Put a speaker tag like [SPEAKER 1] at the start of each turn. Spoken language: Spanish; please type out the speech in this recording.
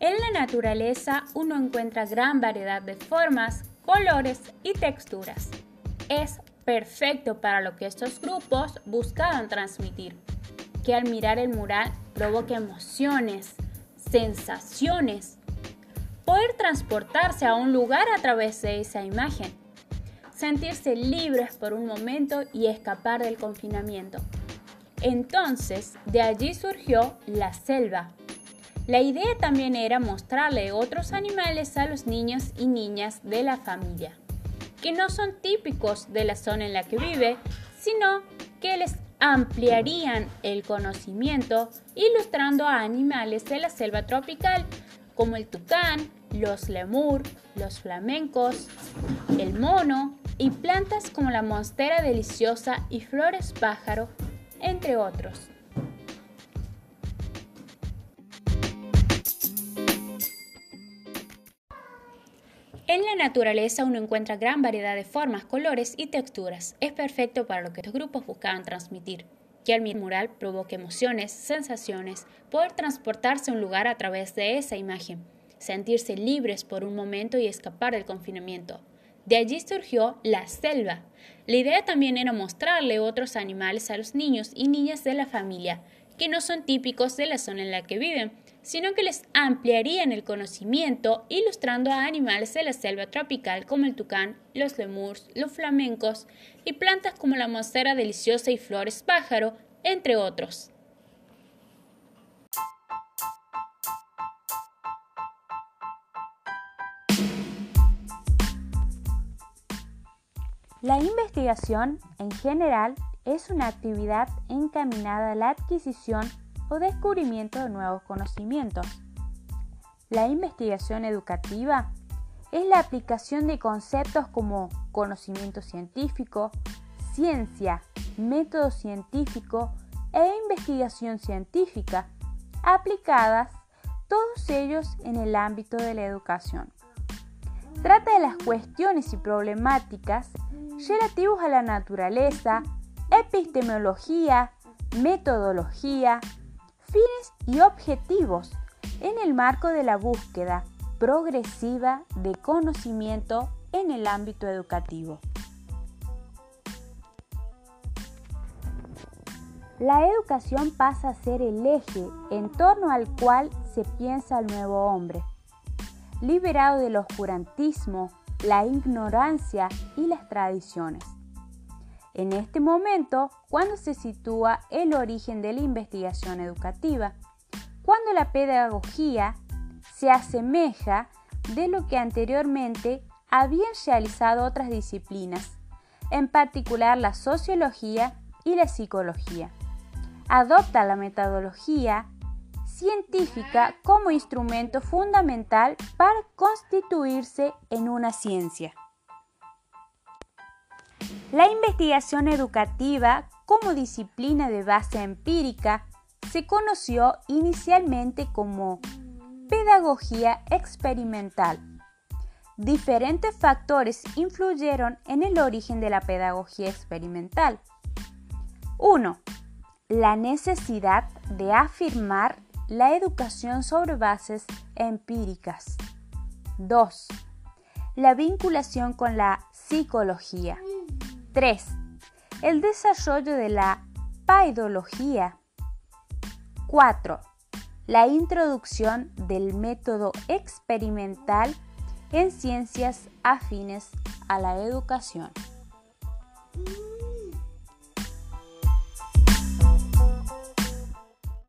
[SPEAKER 1] En la naturaleza uno encuentra gran variedad de formas, colores y texturas. Es perfecto para lo que estos grupos buscaban transmitir, que al mirar el mural provoque emociones, sensaciones, poder transportarse a un lugar a través de esa imagen, sentirse libres por un momento y escapar del confinamiento. Entonces, de allí surgió la selva. La idea también era mostrarle otros animales a los niños y niñas de la familia, que no son típicos de la zona en la que vive, sino que les ampliarían el conocimiento ilustrando a animales de la selva tropical, como el tucán, los lemur, los flamencos, el mono y plantas como la monstera deliciosa y flores pájaro entre otros. En la naturaleza uno encuentra gran variedad de formas, colores y texturas. Es perfecto para lo que estos grupos buscaban transmitir. Que el mural provoque emociones, sensaciones, poder transportarse a un lugar a través de esa imagen, sentirse libres por un momento y escapar del confinamiento. De allí surgió la selva. La idea también era mostrarle otros animales a los niños y niñas de la familia, que no son típicos de la zona en la que viven, sino que les ampliarían el conocimiento ilustrando a animales de la selva tropical como el tucán, los lemurs, los flamencos y plantas como la monstera deliciosa y flores pájaro, entre otros. La investigación, en general, es una actividad encaminada a la adquisición o descubrimiento de nuevos conocimientos. La investigación educativa es la aplicación de conceptos como conocimiento científico, ciencia, método científico e investigación científica, aplicadas todos ellos en el ámbito de la educación. Trata de las cuestiones y problemáticas relativos a la naturaleza, epistemología, metodología, fines y objetivos en el marco de la búsqueda progresiva de conocimiento en el ámbito educativo. La educación pasa a ser el eje en torno al cual se piensa el nuevo hombre, liberado del oscurantismo, la ignorancia y las tradiciones. En este momento, cuando se sitúa el origen de la investigación educativa, cuando la pedagogía se asemeja de lo que anteriormente habían realizado otras disciplinas, en particular la sociología y la psicología. Adopta la metodología científica como instrumento fundamental para constituirse en una ciencia. La investigación educativa como disciplina de base empírica se conoció inicialmente como pedagogía experimental. Diferentes factores influyeron en el origen de la pedagogía experimental. 1. La necesidad de afirmar la educación sobre bases empíricas. 2. La vinculación con la psicología. 3. El desarrollo de la paidología. 4. La introducción del método experimental en ciencias afines a la educación.